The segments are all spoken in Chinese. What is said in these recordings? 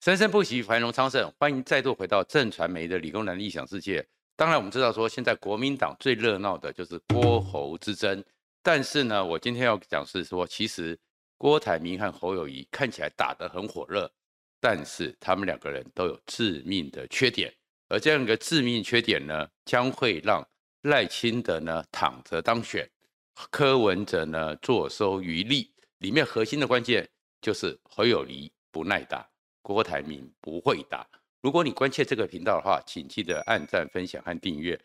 生生不息，繁荣昌盛。欢迎再度回到正传媒的理工男的异想世界。当然，我们知道说现在国民党最热闹的就是郭侯之争。但是呢，我今天要讲是说，其实郭台铭和侯友谊看起来打得很火热，但是他们两个人都有致命的缺点。而这样一个致命缺点呢，将会让赖清德呢躺着当选，柯文哲呢坐收渔利。里面核心的关键就是侯友谊不耐打。郭台铭不会打。如果你关切这个频道的话，请记得按赞、分享和订阅。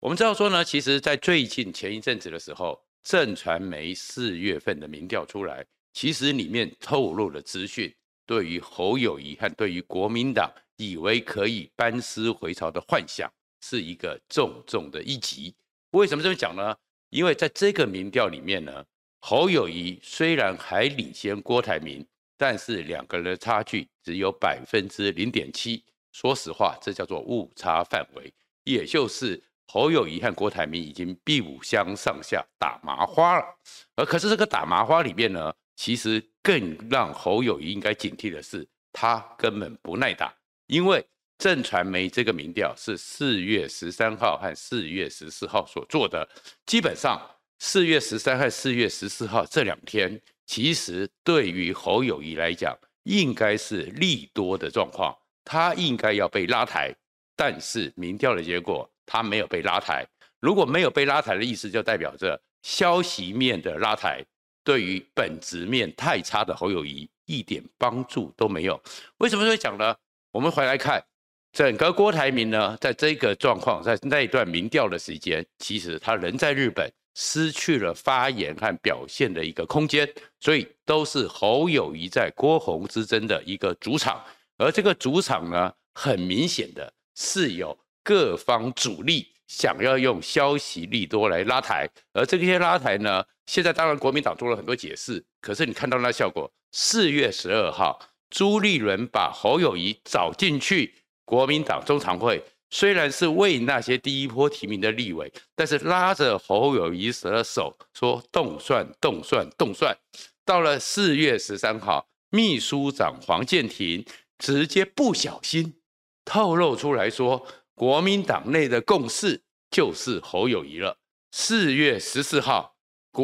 我们知道说呢，其实，在最近前一阵子的时候，震传媒四月份的民调出来，其实里面透露的资讯，对于侯友谊和对于国民党以为可以班师回朝的幻想，是一个重重的一击。为什么这么讲呢？因为在这个民调里面呢，侯友谊虽然还领先郭台铭。但是两个人的差距只有百分之零点七，说实话，这叫做误差范围，也就是侯友谊和郭台铭已经不相上下，打麻花了。而可是这个打麻花里面呢，其实更让侯友谊应该警惕的是，他根本不耐打，因为震传媒这个民调是四月十三号和四月十四号所做的，基本上四月十三和四月十四号这两天。其实对于侯友谊来讲，应该是利多的状况，他应该要被拉抬，但是民调的结果他没有被拉抬。如果没有被拉抬的意思，就代表着消息面的拉抬，对于本质面太差的侯友谊一点帮助都没有。为什么会讲呢？我们回来看整个郭台铭呢，在这个状况，在那一段民调的时间，其实他人在日本。失去了发言和表现的一个空间，所以都是侯友谊在郭洪之争的一个主场，而这个主场呢，很明显的是有各方主力想要用消息利多来拉抬，而这些拉抬呢，现在当然国民党做了很多解释，可是你看到那效果，四月十二号，朱立伦把侯友谊找进去国民党中常会。虽然是为那些第一波提名的立委，但是拉着侯友宜的手说动算动算动算。到了四月十三号，秘书长黄建庭直接不小心透露出来说，国民党内的共识就是侯友谊了。四月十四号，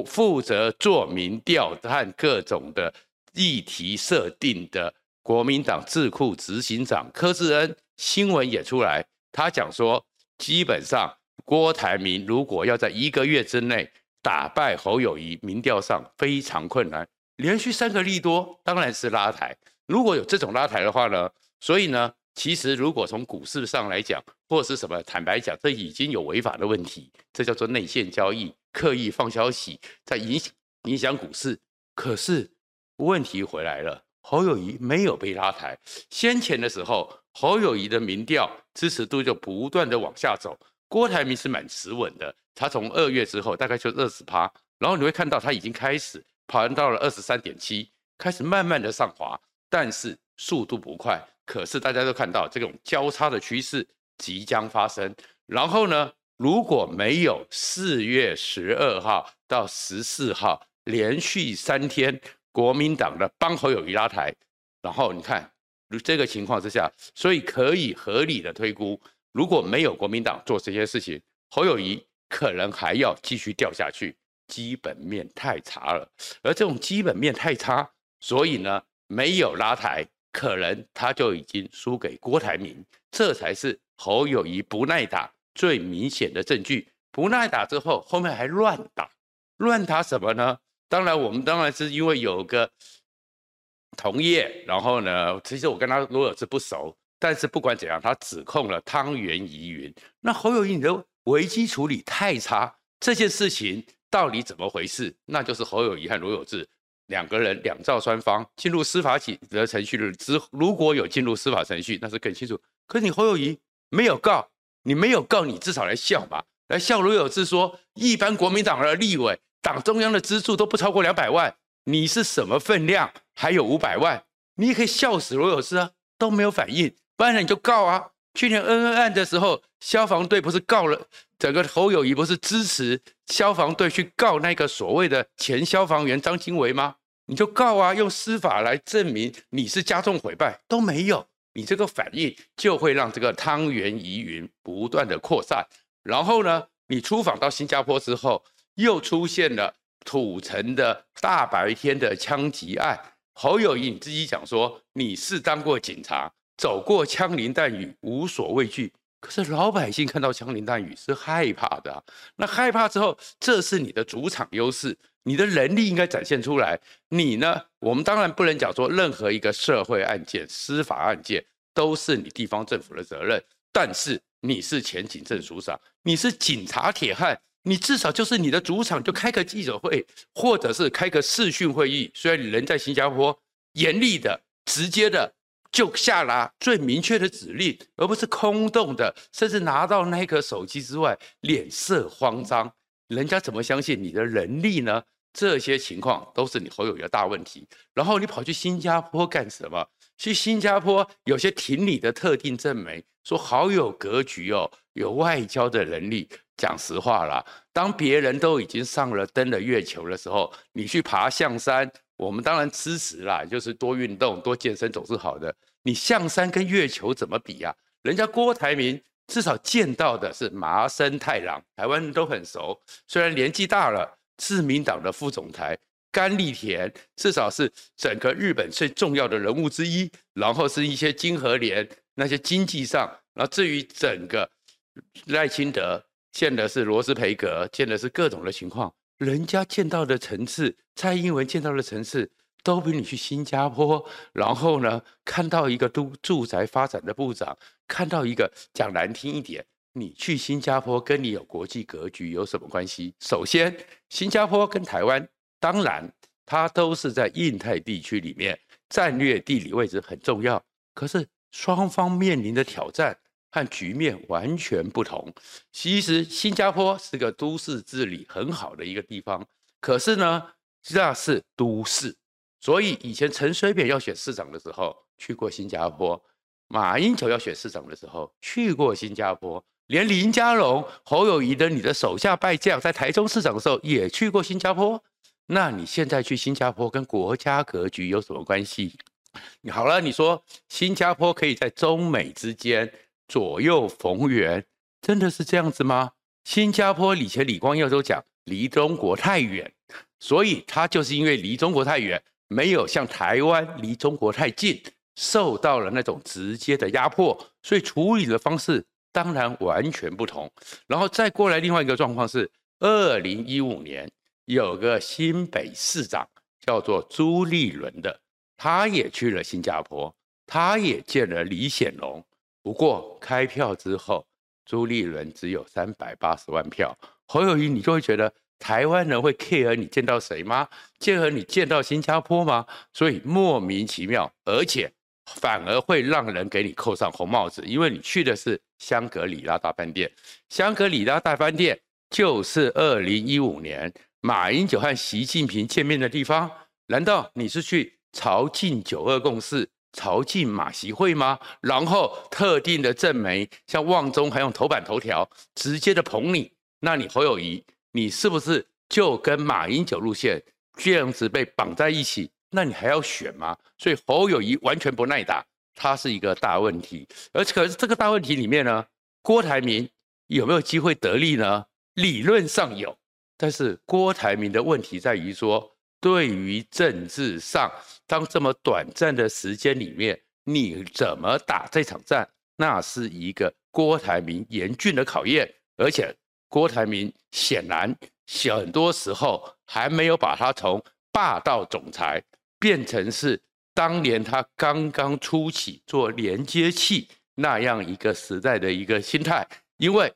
负责做民调和各种的议题设定的国民党智库执行长柯志恩新闻也出来。他讲说，基本上郭台铭如果要在一个月之内打败侯友宜，民调上非常困难。连续三个利多，当然是拉抬。如果有这种拉抬的话呢，所以呢，其实如果从股市上来讲，或是什么，坦白讲，这已经有违法的问题，这叫做内线交易，刻意放消息，在影影响股市。可是问题回来了，侯友宜没有被拉抬。先前的时候。侯友宜的民调支持度就不断的往下走，郭台铭是蛮持稳的，他从二月之后大概就二十趴，然后你会看到他已经开始跑到了二十三点七，开始慢慢的上滑，但是速度不快，可是大家都看到这种交叉的趋势即将发生，然后呢，如果没有四月十二号到十四号连续三天国民党的帮侯友谊拉抬，然后你看。如这个情况之下，所以可以合理的推估，如果没有国民党做这些事情，侯友宜可能还要继续掉下去，基本面太差了。而这种基本面太差，所以呢，没有拉抬，可能他就已经输给郭台铭，这才是侯友宜不耐打最明显的证据。不耐打之后，后面还乱打，乱打什么呢？当然，我们当然是因为有个。同业，然后呢，其实我跟他罗有志不熟，但是不管怎样，他指控了汤圆疑云。那侯友谊你的危机处理太差，这件事情到底怎么回事？那就是侯友谊和罗有志两个人两造双方进入司法起的程序之，如果有进入司法程序，那是更清楚。可是你侯友谊没有告，你没有告，你至少来笑吧，来笑罗有志说，一般国民党的立委，党中央的资助都不超过两百万。你是什么分量？还有五百万，你也可以笑死罗有志啊，都没有反应，不然你就告啊。去年恩恩案的时候，消防队不是告了整个侯友宜，不是支持消防队去告那个所谓的前消防员张经纬吗？你就告啊，用司法来证明你是加重毁败都没有，你这个反应就会让这个汤圆疑云不断的扩散。然后呢，你出访到新加坡之后，又出现了土城的大白天的枪击案。侯友宜你自己讲说你是当过警察，走过枪林弹雨无所畏惧。可是老百姓看到枪林弹雨是害怕的，那害怕之后，这是你的主场优势，你的能力应该展现出来。你呢？我们当然不能讲说任何一个社会案件、司法案件都是你地方政府的责任。但是你是前警政署长，你是警察铁汉，你至少就是你的主场，就开个记者会，或者是开个视讯会议。虽然你人在新加坡，严厉的、直接的。就下达最明确的指令，而不是空洞的，甚至拿到那个手机之外，脸色慌张，人家怎么相信你的能力呢？这些情况都是你侯友宜的大问题。然后你跑去新加坡干什么？去新加坡有些挺你的特定政媒说好有格局哦，有外交的能力。讲实话啦，当别人都已经上了登了月球的时候，你去爬象山。我们当然支持啦，就是多运动、多健身总是好的。你象山跟月球怎么比呀？人家郭台铭至少见到的是麻生太郎，台湾人都很熟。虽然年纪大了，自民党的副总裁甘利田至少是整个日本最重要的人物之一。然后是一些经和联那些经济上，然后至于整个赖清德见的是罗斯培格，见的是各种的情况。人家见到的层次，蔡英文见到的层次，都比你去新加坡，然后呢，看到一个都住宅发展的部长，看到一个讲难听一点，你去新加坡跟你有国际格局有什么关系？首先，新加坡跟台湾，当然它都是在印太地区里面，战略地理位置很重要，可是双方面临的挑战。和局面完全不同。其实新加坡是个都市治理很好的一个地方，可是呢，那是都市，所以以前陈水扁要选市长的时候去过新加坡，马英九要选市长的时候去过新加坡，连林佳龙、侯友宜的你的手下败将在台中市长的时候也去过新加坡。那你现在去新加坡跟国家格局有什么关系？好了，你说新加坡可以在中美之间。左右逢源，真的是这样子吗？新加坡以前李光耀都讲离中国太远，所以他就是因为离中国太远，没有像台湾离中国太近，受到了那种直接的压迫，所以处理的方式当然完全不同。然后再过来另外一个状况是，二零一五年有个新北市长叫做朱立伦的，他也去了新加坡，他也见了李显龙。不过开票之后，朱立伦只有三百八十万票。侯友宜，你就会觉得台湾人会 care 你见到谁吗？care 你见到新加坡吗？所以莫名其妙，而且反而会让人给你扣上红帽子，因为你去的是香格里拉大饭店。香格里拉大饭店就是二零一五年马英九和习近平见面的地方。难道你是去朝觐九二共识？朝觐马习会吗？然后特定的政媒像旺中还用头版头条直接的捧你，那你侯友谊，你是不是就跟马英九路线这样子被绑在一起？那你还要选吗？所以侯友谊完全不耐打，他是一个大问题。而可是这个大问题里面呢，郭台铭有没有机会得利呢？理论上有，但是郭台铭的问题在于说。对于政治上，当这么短暂的时间里面，你怎么打这场战？那是一个郭台铭严峻的考验。而且，郭台铭显然很多时候还没有把他从霸道总裁变成是当年他刚刚初起做连接器那样一个时代的一个心态。因为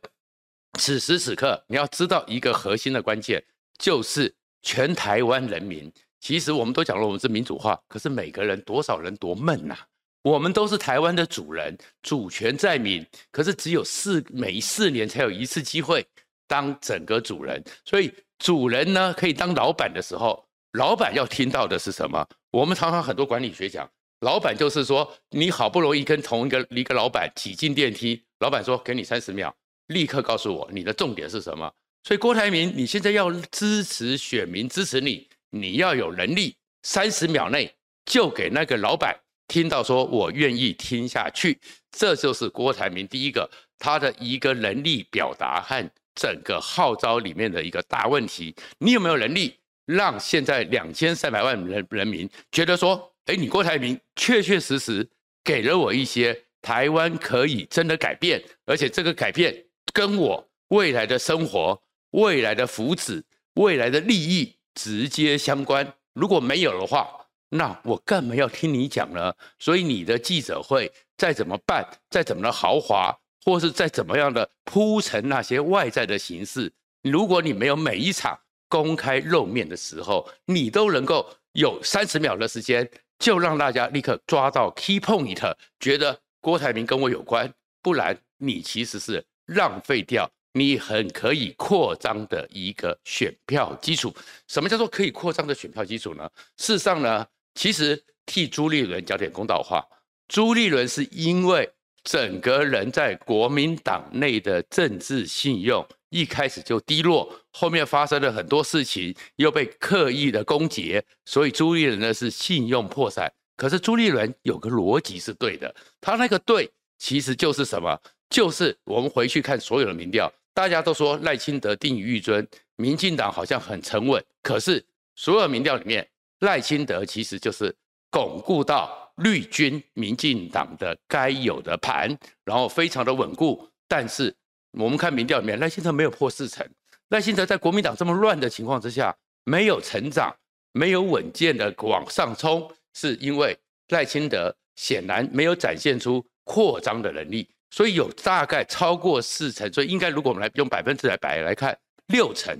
此时此刻，你要知道一个核心的关键就是。全台湾人民，其实我们都讲了，我们是民主化，可是每个人多少人多闷呐？我们都是台湾的主人，主权在民，可是只有四每四年才有一次机会当整个主人，所以主人呢可以当老板的时候，老板要听到的是什么？我们常常很多管理学讲，老板就是说，你好不容易跟同一个一个老板挤进电梯，老板说给你三十秒，立刻告诉我你的重点是什么。所以郭台铭，你现在要支持选民支持你，你要有能力，三十秒内就给那个老板听到说我愿意听下去，这就是郭台铭第一个他的一个能力表达和整个号召里面的一个大问题。你有没有能力让现在两千三百万人人民觉得说，哎，你郭台铭确确实实给了我一些台湾可以真的改变，而且这个改变跟我未来的生活、未来的福祉、未来的利益直接相关。如果没有的话，那我干嘛要听你讲呢？所以你的记者会再怎么办，再怎么的豪华，或是再怎么样的铺陈那些外在的形式，如果你没有每一场公开露面的时候，你都能够有三十秒的时间，就让大家立刻抓到 key point，觉得郭台铭跟我有关，不然你其实是浪费掉。你很可以扩张的一个选票基础，什么叫做可以扩张的选票基础呢？事实上呢，其实替朱立伦讲点公道话，朱立伦是因为整个人在国民党内的政治信用一开始就低落，后面发生了很多事情，又被刻意的攻击，所以朱立伦呢是信用破产。可是朱立伦有个逻辑是对的，他那个对其实就是什么？就是我们回去看所有的民调。大家都说赖清德定于一尊，民进党好像很沉稳。可是所有民调里面，赖清德其实就是巩固到绿军民进党的该有的盘，然后非常的稳固。但是我们看民调里面，赖清德没有破四成。赖清德在国民党这么乱的情况之下，没有成长，没有稳健的往上冲，是因为赖清德显然没有展现出扩张的能力。所以有大概超过四成，所以应该如果我们来用百分之百来看，六成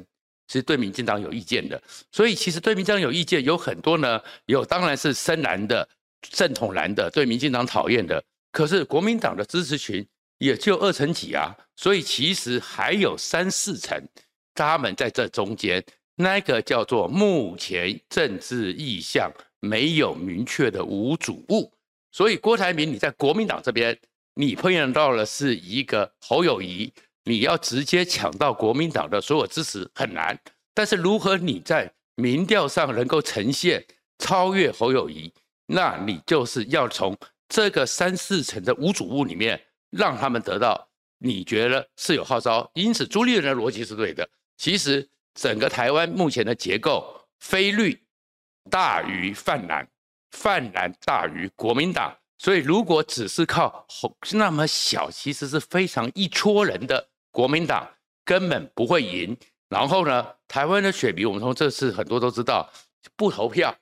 是对民进党有意见的。所以其实对民进党有意见有很多呢，有当然是深蓝的、正统蓝的，对民进党讨厌的。可是国民党的支持群也就二成几啊，所以其实还有三四成，他们在这中间，那个叫做目前政治意向没有明确的无主物。所以郭台铭你在国民党这边。你碰见到的是一个侯友谊，你要直接抢到国民党的所有支持很难。但是如何你在民调上能够呈现超越侯友谊，那你就是要从这个三四成的无主物里面让他们得到你觉得是有号召。因此朱立伦的逻辑是对的。其实整个台湾目前的结构，非绿大于泛蓝，泛蓝大于国民党。所以，如果只是靠那么小，其实是非常一撮人的国民党根本不会赢。然后呢，台湾的选民，我们从这次很多都知道，不投票，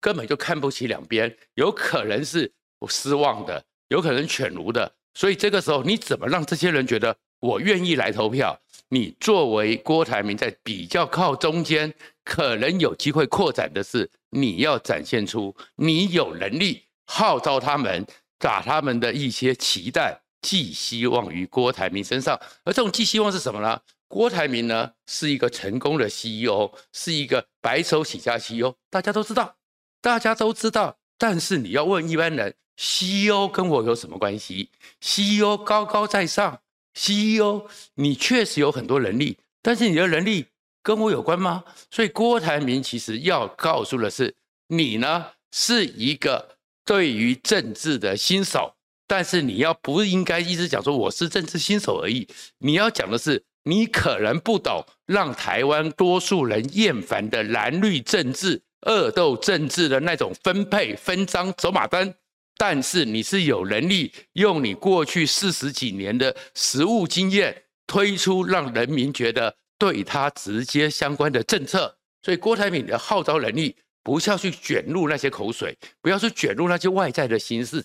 根本就看不起两边，有可能是失望的，有可能犬儒的。所以这个时候，你怎么让这些人觉得我愿意来投票？你作为郭台铭在比较靠中间，可能有机会扩展的是，你要展现出你有能力。号召他们，把他们的一些期待寄希望于郭台铭身上，而这种寄希望是什么呢？郭台铭呢是一个成功的 CEO，是一个白手起家 CEO，大家都知道，大家都知道。但是你要问一般人，CEO 跟我有什么关系？CEO 高高在上，CEO 你确实有很多能力，但是你的能力跟我有关吗？所以郭台铭其实要告诉的是，你呢是一个。对于政治的新手，但是你要不应该一直讲说我是政治新手而已。你要讲的是，你可能不懂让台湾多数人厌烦的蓝绿政治、恶斗政治的那种分配、分赃、走马灯。但是你是有能力用你过去四十几年的实务经验，推出让人民觉得对他直接相关的政策。所以郭台铭的号召能力。不要去卷入那些口水，不要去卷入那些外在的形式，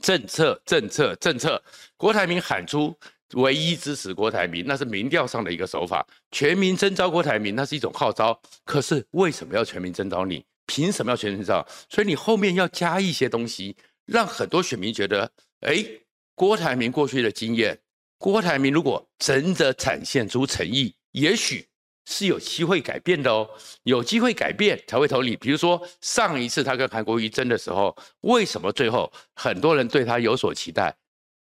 政策、政策、政策。郭台铭喊出唯一支持郭台铭，那是民调上的一个手法。全民征召郭台铭，那是一种号召。可是为什么要全民征召你？凭什么要全民征召？所以你后面要加一些东西，让很多选民觉得，哎，郭台铭过去的经验，郭台铭如果真的展现出诚意，也许。是有机会改变的哦，有机会改变才会投你。比如说上一次他跟韩国瑜争的时候，为什么最后很多人对他有所期待？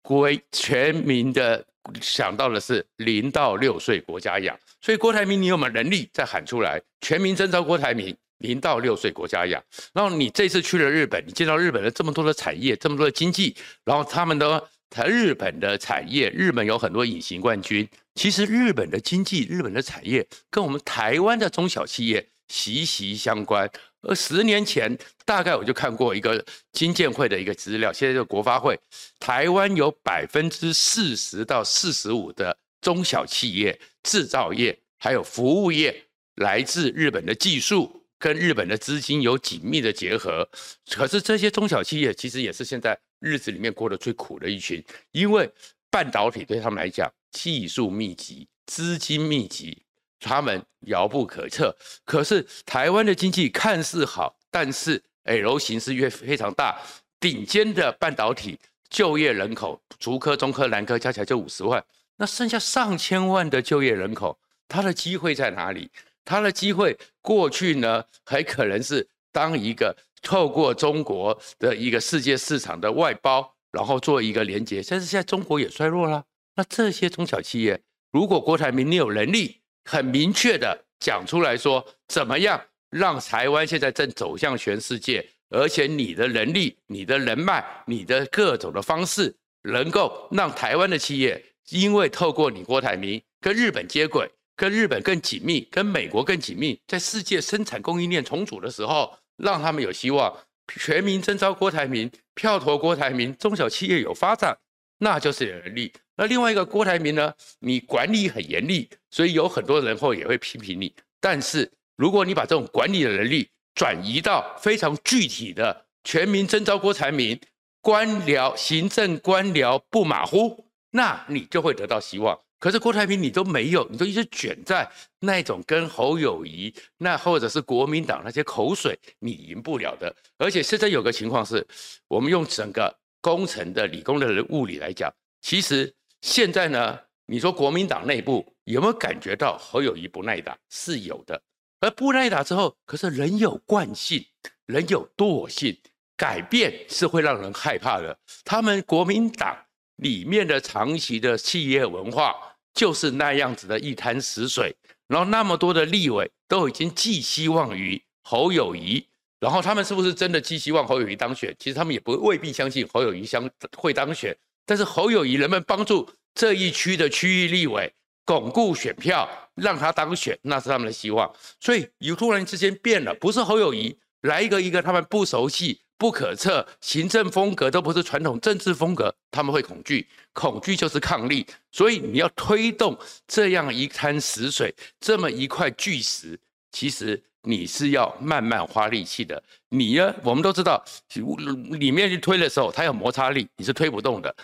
归全民的想到的是零到六岁国家养，所以郭台铭你有没有能力再喊出来？全民征召郭台铭，零到六岁国家养。然后你这次去了日本，你见到日本的这么多的产业，这么多的经济，然后他们的台日本的产业，日本有很多隐形冠军。其实日本的经济、日本的产业跟我们台湾的中小企业息息相关。而十年前，大概我就看过一个经建会的一个资料，现在就国发会，台湾有百分之四十到四十五的中小企业、制造业还有服务业来自日本的技术跟日本的资金有紧密的结合。可是这些中小企业其实也是现在日子里面过得最苦的一群，因为半导体对他们来讲技术密集、资金密集。他们遥不可测，可是台湾的经济看似好，但是 L 型是越非常大，顶尖的半导体就业人口，竹科、中科、南科加起来就五十万，那剩下上千万的就业人口，他的机会在哪里？他的机会过去呢，还可能是当一个透过中国的一个世界市场的外包，然后做一个连接，但是现在中国也衰弱了，那这些中小企业，如果郭台铭你有能力。很明确的讲出来说，怎么样让台湾现在正走向全世界，而且你的能力、你的人脉、你的各种的方式，能够让台湾的企业，因为透过你郭台铭跟日本接轨，跟日本更紧密，跟美国更紧密，在世界生产供应链重组的时候，让他们有希望，全民征召郭台铭，票投郭台铭，中小企业有发展，那就是有能力。那另外一个郭台铭呢？你管理很严厉，所以有很多人会也会批评你。但是如果你把这种管理的能力转移到非常具体的全民征召郭台铭，官僚行政官僚不马虎，那你就会得到希望。可是郭台铭你都没有，你都一直卷在那种跟侯友谊那或者是国民党那些口水，你赢不了的。而且现在有个情况是，我们用整个工程的理工的人物理来讲，其实。现在呢，你说国民党内部有没有感觉到侯友谊不耐打？是有的。而不耐打之后，可是人有惯性，人有惰性，改变是会让人害怕的。他们国民党里面的长期的企业文化就是那样子的一滩死水。然后那么多的立委都已经寄希望于侯友谊，然后他们是不是真的寄希望侯友谊当选？其实他们也不未必相信侯友谊相会当选。但是侯友谊能不能帮助这一区的区域立委巩固选票，让他当选，那是他们的希望。所以有突然之间变了，不是侯友谊来一个一个他们不熟悉、不可测，行政风格都不是传统政治风格，他们会恐惧，恐惧就是抗力。所以你要推动这样一滩死水，这么一块巨石，其实。你是要慢慢花力气的，你呢？我们都知道，里面去推的时候，它有摩擦力，你是推不动的。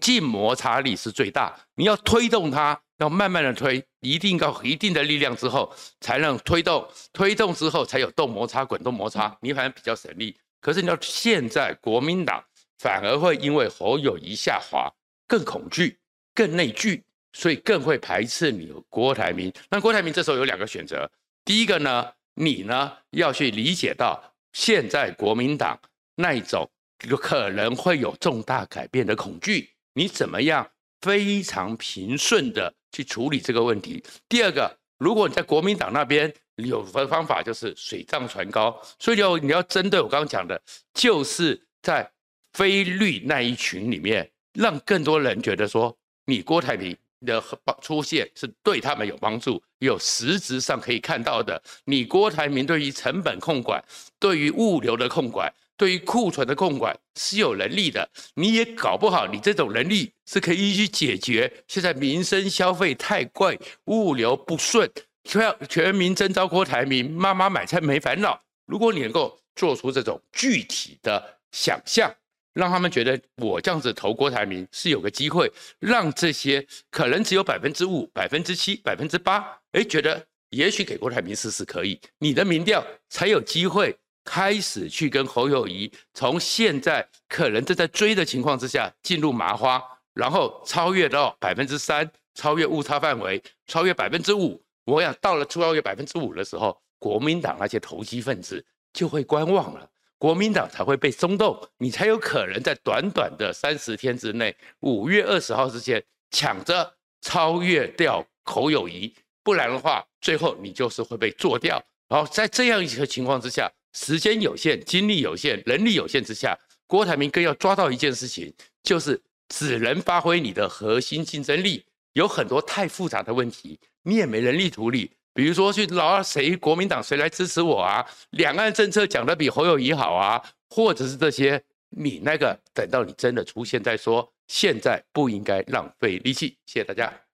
静摩擦力是最大，你要推动它，要慢慢的推，一定要一定的力量之后，才能推动。推动之后才有动摩擦、滚动摩擦，你反而比较省力。可是你要现在国民党反而会因为侯友宜下滑，更恐惧、更内聚，所以更会排斥你郭台铭。那郭台铭这时候有两个选择，第一个呢？你呢，要去理解到现在国民党那一种有可能会有重大改变的恐惧，你怎么样非常平顺的去处理这个问题？第二个，如果你在国民党那边有的方法就是水涨船高，所以要你要针对我刚刚讲的，就是在非绿那一群里面，让更多人觉得说你郭台铭。的出现是对他们有帮助，有实质上可以看到的。你郭台铭对于成本控管、对于物流的控管、对于库存的控管是有能力的。你也搞不好，你这种能力是可以去解决现在民生消费太贵、物流不顺，全全民征召郭台铭，妈妈买菜没烦恼。如果你能够做出这种具体的想象。让他们觉得我这样子投郭台铭是有个机会，让这些可能只有百分之五、百分之七、百分之八，哎，觉得也许给郭台铭试试可以，你的民调才有机会开始去跟侯友谊从现在可能正在追的情况之下进入麻花，然后超越到百分之三，超越误差范围，超越百分之五。我想到了超越百分之五的时候，国民党那些投机分子就会观望了。国民党才会被松动，你才有可能在短短的三十天之内，五月二十号之前抢着超越掉侯友谊，不然的话，最后你就是会被做掉。然后在这样一个情况之下，时间有限、精力有限、人力有限之下，郭台铭更要抓到一件事情，就是只能发挥你的核心竞争力。有很多太复杂的问题，你也没人力处理。比如说去老二谁国民党谁来支持我啊？两岸政策讲的比侯友谊好啊，或者是这些，你那个等到你真的出现再说。现在不应该浪费力气。谢谢大家。